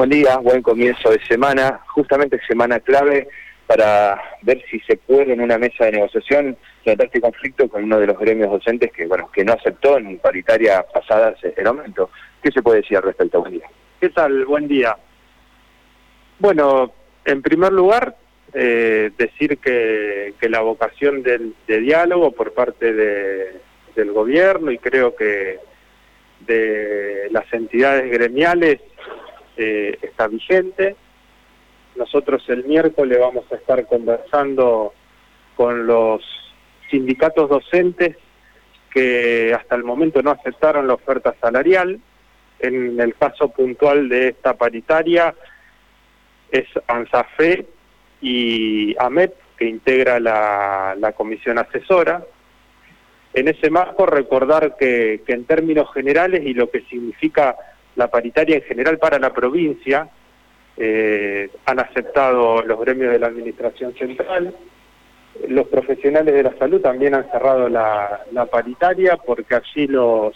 Buen día, buen comienzo de semana, justamente semana clave para ver si se puede en una mesa de negociación tratar este conflicto con uno de los gremios docentes que bueno que no aceptó en paritaria pasada el aumento. ¿Qué se puede decir al respecto? Buen día. ¿Qué tal? Buen día. Bueno, en primer lugar, eh, decir que, la vocación del, de diálogo por parte del gobierno y creo que de las entidades gremiales eh, está vigente. Nosotros el miércoles vamos a estar conversando con los sindicatos docentes que hasta el momento no aceptaron la oferta salarial. En el caso puntual de esta paritaria es ANSAFE y AMET, que integra la, comisión asesora. En ese marco recordar que en términos generales y lo que significa la paritaria en general para la provincia, eh, han aceptado los gremios de la Administración Central, los profesionales de la salud también han cerrado la, paritaria porque allí los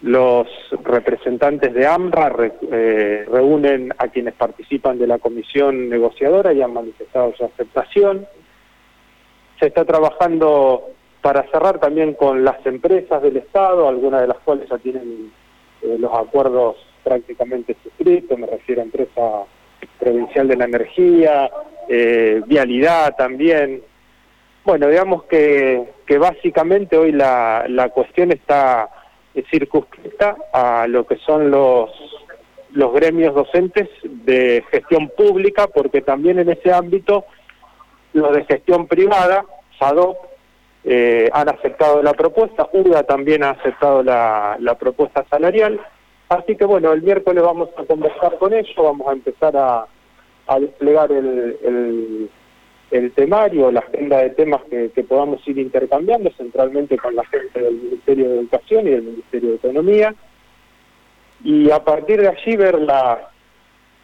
los representantes de AMRA eh, reúnen a quienes participan de la comisión negociadora y han manifestado su aceptación. Se está trabajando para cerrar también con las empresas del Estado, algunas de las cuales ya tienen eh, los acuerdos prácticamente suscritos, me refiero a empresa provincial de la energía, eh, vialidad también. Bueno, digamos que, que básicamente hoy la, la cuestión está circunscrita a lo que son los, los gremios docentes de gestión pública, porque también en ese ámbito los de gestión privada, SADOP, eh, han aceptado la propuesta, UDA también ha aceptado la, propuesta salarial, así que bueno, el miércoles vamos a conversar con ellos, vamos a empezar a, desplegar el, temario, la agenda de temas que, podamos ir intercambiando, centralmente con la gente del Ministerio de Educación y del Ministerio de Economía, y a partir de allí ver la,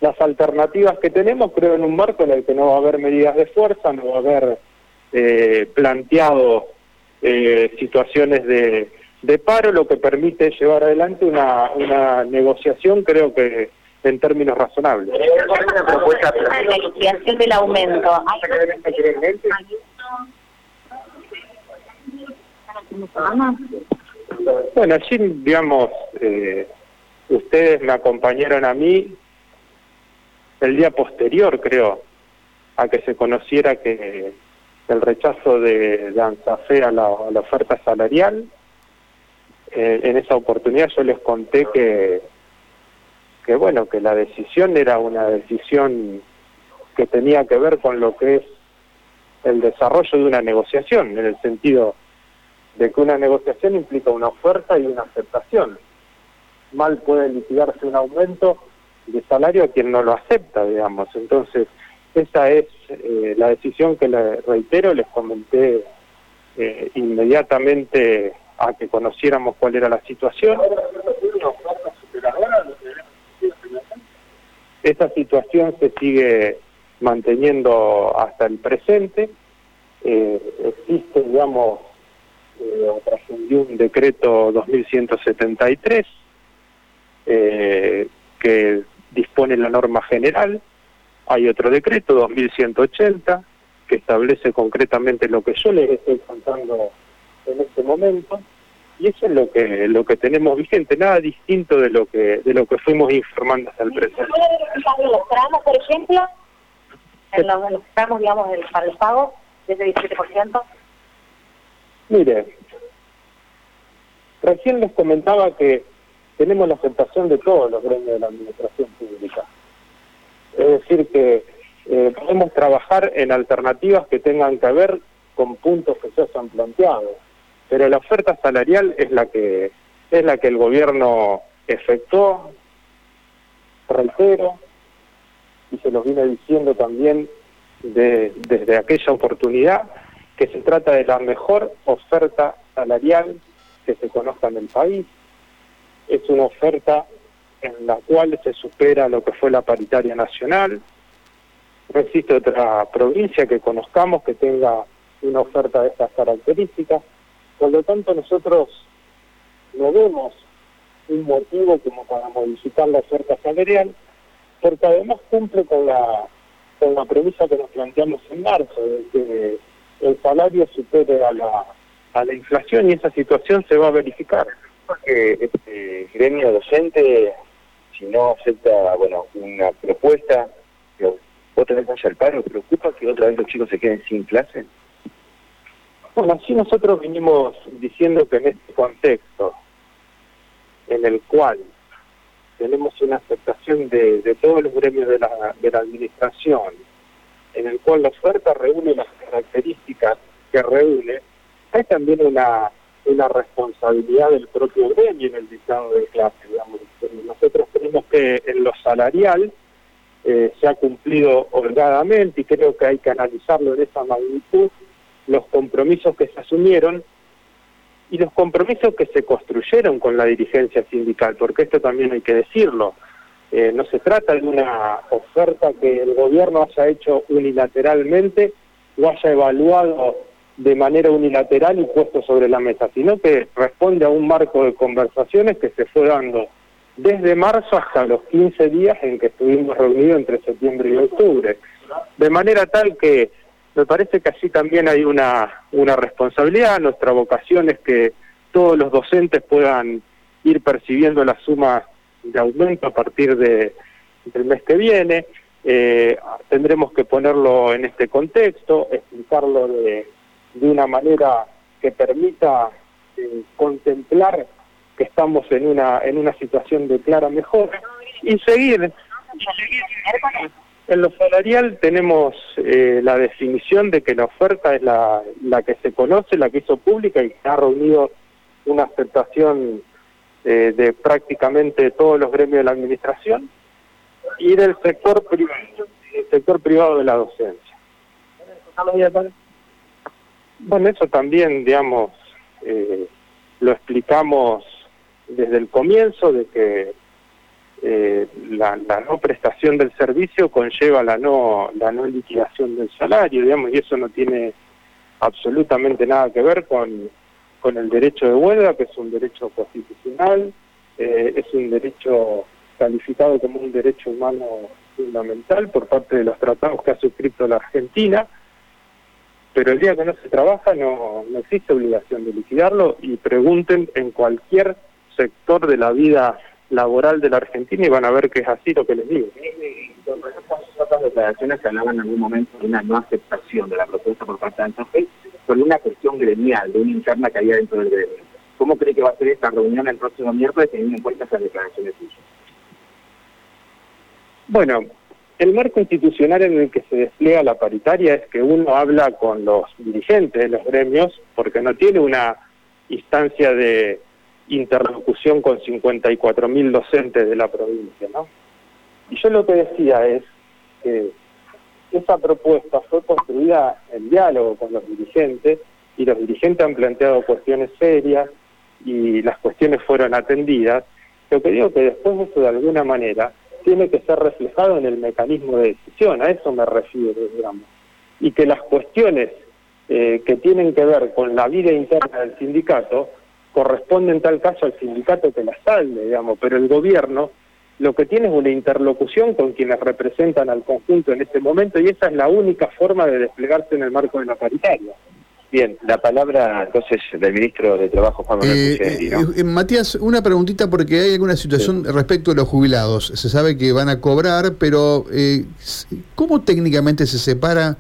las alternativas que tenemos, creo en un marco en el que no va a haber medidas de fuerza, no va a haber eh, planteado eh, situaciones de, de, paro, lo que permite llevar adelante una, una negociación, creo que en términos razonables. Una propuesta la negociación del aumento. Bueno, allí, digamos, eh, ustedes me acompañaron a mí el día posterior, creo, a que se conociera que el rechazo de, de ANSAFE a la, oferta salarial. Eh, en esa oportunidad yo les conté que, que, bueno, que la decisión era una decisión que tenía que ver con lo que es el desarrollo de una negociación, en el sentido de que una negociación implica una oferta y una aceptación. Mal puede litigarse un aumento de salario a quien no lo acepta, digamos. Entonces, esa es eh, la decisión que le reitero, les comenté eh, inmediatamente a que conociéramos cuál era la situación. Esa situación se sigue manteniendo hasta el presente. Eh, existe, digamos, eh, un decreto 2173 eh, que dispone la norma general hay otro decreto, 2180, que establece concretamente lo que yo les estoy contando en este momento, y eso es lo que lo que tenemos vigente, nada distinto de lo que de lo que fuimos informando hasta el presente. los tramos, por ejemplo? En los, tramos, digamos, del, para el pago, de ese 17%? Mire, recién les comentaba que tenemos la aceptación de todos los gremios de la administración pública. Es decir, que eh, podemos trabajar en alternativas que tengan que ver con puntos que se han planteado, pero la oferta salarial es la que es la que el gobierno efectuó, reitero, y se los viene diciendo también de, desde aquella oportunidad, que se trata de la mejor oferta salarial que se conozca en el país. Es una oferta en la cual se supera lo que fue la paritaria nacional. No existe otra provincia que conozcamos que tenga una oferta de estas características. Por lo tanto, nosotros no vemos un motivo como para modificar la oferta salarial, porque además cumple con la, con la premisa que nos planteamos en marzo, de que el salario supere a la, a la inflación y esa situación se va a verificar. Porque este gremio docente, si no acepta bueno una propuesta, otra vez vaya al paro, ¿preocupa que otra vez los chicos se queden sin clase? Bueno, así nosotros vinimos diciendo que en este contexto, en el cual tenemos una aceptación de, de todos los gremios de la, de la administración, en el cual la oferta reúne las características que reúne, hay también una, una responsabilidad del propio gremio en el dictado de clase. Digamos. Nosotros creemos que en lo salarial eh, se ha cumplido holgadamente y creo que hay que analizarlo en esa magnitud, los compromisos que se asumieron y los compromisos que se construyeron con la dirigencia sindical, porque esto también hay que decirlo. Eh, no se trata de una oferta que el gobierno haya hecho unilateralmente o haya evaluado de manera unilateral y puesto sobre la mesa, sino que responde a un marco de conversaciones que se fue dando desde marzo hasta los 15 días en que estuvimos reunidos entre septiembre y octubre. De manera tal que me parece que allí también hay una, una responsabilidad, nuestra vocación es que todos los docentes puedan ir percibiendo la suma de aumento a partir de, del mes que viene. Eh, tendremos que ponerlo en este contexto, explicarlo de, de una manera que permita eh, contemplar que estamos en una en una situación de clara mejora y seguir en lo salarial tenemos eh, la definición de que la oferta es la, la que se conoce, la que hizo pública y que ha reunido una aceptación eh, de prácticamente todos los gremios de la administración y del sector privado, el sector privado de la docencia. Bueno, eso también, digamos, eh, lo explicamos desde el comienzo de que eh, la, no prestación del servicio conlleva la no la no liquidación del salario, digamos, y eso no tiene absolutamente nada que ver con, con el derecho de huelga, que es un derecho constitucional, eh, es un derecho calificado como un derecho humano fundamental por parte de los tratados que ha suscrito la Argentina, pero el día que no se trabaja no, no existe obligación de liquidarlo y pregunten en cualquier sector de la vida laboral de la Argentina y van a ver que es así lo que les digo. Otras declaraciones que hablaban en algún momento de una no aceptación de la propuesta por parte de Antofe por una cuestión gremial, de una interna que había dentro del gremio. ¿Cómo cree que va a ser esta reunión el próximo miércoles teniendo en cuenta esas declaraciones suyas? Bueno, el marco institucional en el que se despliega la paritaria es que uno habla con los dirigentes de los gremios porque no tiene una instancia de interlocución con 54 mil docentes de la provincia, ¿no? Y yo lo que decía es que esa propuesta fue construida en diálogo con los dirigentes y los dirigentes han planteado cuestiones serias y las cuestiones fueron atendidas. Lo que digo que después de eso de alguna manera tiene que ser reflejado en el mecanismo de decisión, a eso me refiero, digamos. Y que las cuestiones eh, que tienen que ver con la vida interna del sindicato corresponde en tal caso al sindicato que la salde, digamos, pero el gobierno lo que tiene es una interlocución con quienes representan al conjunto en este momento y esa es la única forma de desplegarse en el marco de la paritaria. Bien, la palabra entonces del ministro de Trabajo, Juan Manuel eh, eh, Matías, una preguntita porque hay alguna situación respecto a los jubilados. Se sabe que van a cobrar, pero eh, ¿cómo técnicamente se separa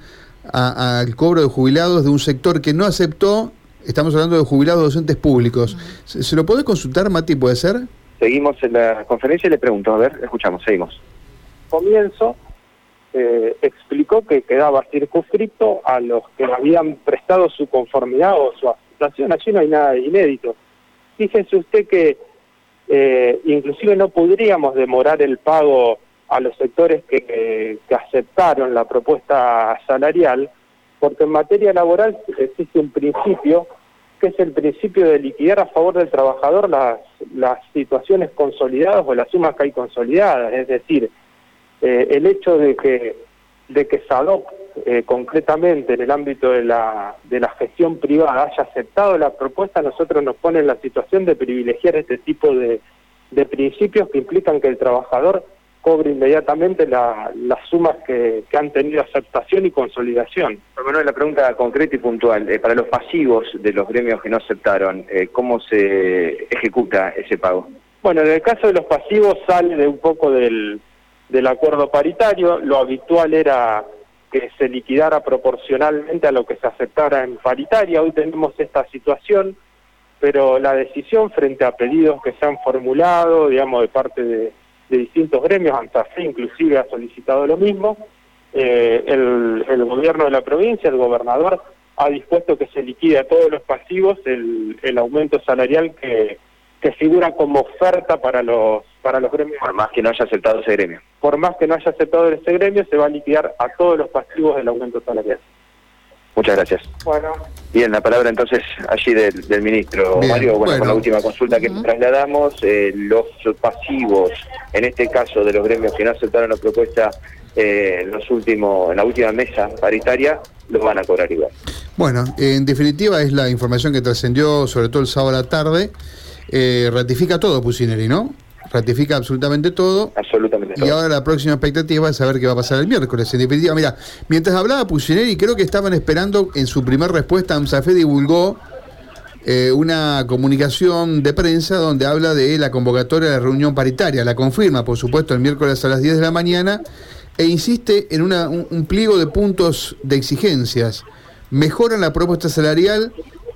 al cobro de jubilados de un sector que no aceptó Estamos hablando de jubilados docentes públicos. ¿Se, lo puede consultar, Mati, puede ser? Seguimos en la conferencia y le pregunto, a ver, escuchamos, seguimos. Comienzo, eh, explicó que quedaba circunscrito a los que habían prestado su conformidad o su aceptación. Allí no hay nada de inédito. Fíjese usted que eh, inclusive no podríamos demorar el pago a los sectores que aceptaron la propuesta salarial, porque en materia laboral existe un principio que es el principio de liquidar a favor del trabajador las, las situaciones consolidadas o las sumas que hay consolidadas, es decir, eh, el hecho de que de que SADOC eh, concretamente en el ámbito de la, de la gestión privada haya aceptado la propuesta, nosotros nos pone en la situación de privilegiar este tipo de, de principios que implican que el trabajador cobre inmediatamente la- las sumas que, que han tenido aceptación y consolidación. Manuel, la pregunta concreta y puntual. eh, para los pasivos de los gremios que no aceptaron, eh, ¿cómo se ejecuta ese pago? Bueno, en el caso de los pasivos sale de un poco del, del acuerdo paritario. Lo habitual era que se liquidara proporcionalmente a lo que se aceptara en paritaria. Hoy tenemos esta situación, pero la decisión frente a pedidos que se han formulado, digamos, de parte de, distintos gremios, ANSAFE inclusive ha solicitado lo mismo, eh, el, gobierno de la provincia, el gobernador, ha dispuesto que se liquide a todos los pasivos el, aumento salarial que figura como oferta para los para los gremios. Por más que no haya aceptado ese gremio. Por más que no haya aceptado ese gremio, se va a liquidar a todos los pasivos del aumento salarial. Muchas gracias. Bueno, Bien, la palabra entonces allí del, del ministro Bien, Mario. Bueno, bueno. con la última consulta que trasladamos, eh, los pasivos, en este caso de los gremios que no aceptaron la propuesta eh, en los últimos, en la última mesa paritaria, los van a cobrar igual. Bueno, en definitiva es la información que trascendió sobre todo el sábado a la tarde. Eh, ratifica todo Pusineri, ¿no? Ratifica absolutamente todo. Absolutamente Y todo. ahora la próxima expectativa es saber qué va a pasar el miércoles. En definitiva, mira, mientras hablaba Pusineri, creo que estaban esperando, en su primer respuesta, AMSAFE divulgó eh, una comunicación de prensa donde habla de la convocatoria de la reunión paritaria. La confirma, por supuesto, el miércoles a las 10 de la mañana e insiste en una- un, un pliego de puntos de exigencias. Mejoran la propuesta salarial,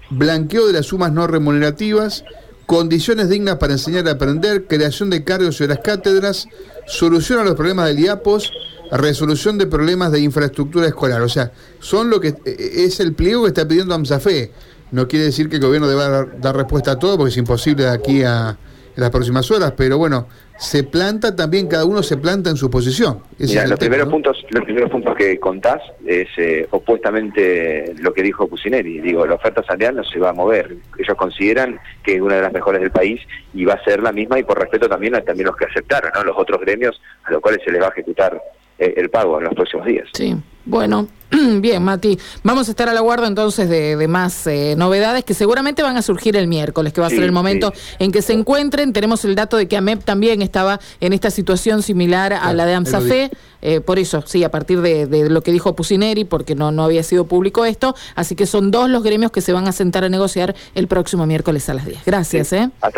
blanqueo de las sumas no remunerativas, condiciones dignas para enseñar y aprender, creación de cargos y las cátedras, solución a los problemas del IAPOS, resolución de problemas de infraestructura escolar. O sea, son lo que eh, es el pliego que está pidiendo AMSAFE. No quiere decir que el gobierno deba dar, respuesta a todo, porque es imposible de aquí a las próximas horas, pero bueno, se planta también, cada uno se planta en su posición. Ese Mira, los tema, primeros ¿no? puntos, los primeros puntos que contás es eh, opuestamente lo que dijo Pusineri. Digo, la oferta salarial no se va a mover. Ellos consideran que es una de las mejores del país y va a ser la misma y por respeto también a también los que aceptaron, ¿no? Los otros gremios a los cuales se les va a ejecutar eh, el pago en los próximos días. Sí, bueno, bien, Mati. Vamos a estar a la guarda entonces de, de más eh, novedades que seguramente van a surgir el miércoles, que va a Sí, ser el momento sí. en que se encuentren. Tenemos el dato de que AMEP también estaba en esta situación similar a la de AMSAFE. eh, por eso, sí, a partir de, de lo que dijo Pusineri, porque no, no había sido público esto. Así que son dos los gremios que se van a sentar a negociar el próximo miércoles a las 10. Gracias, ¿eh? Hasta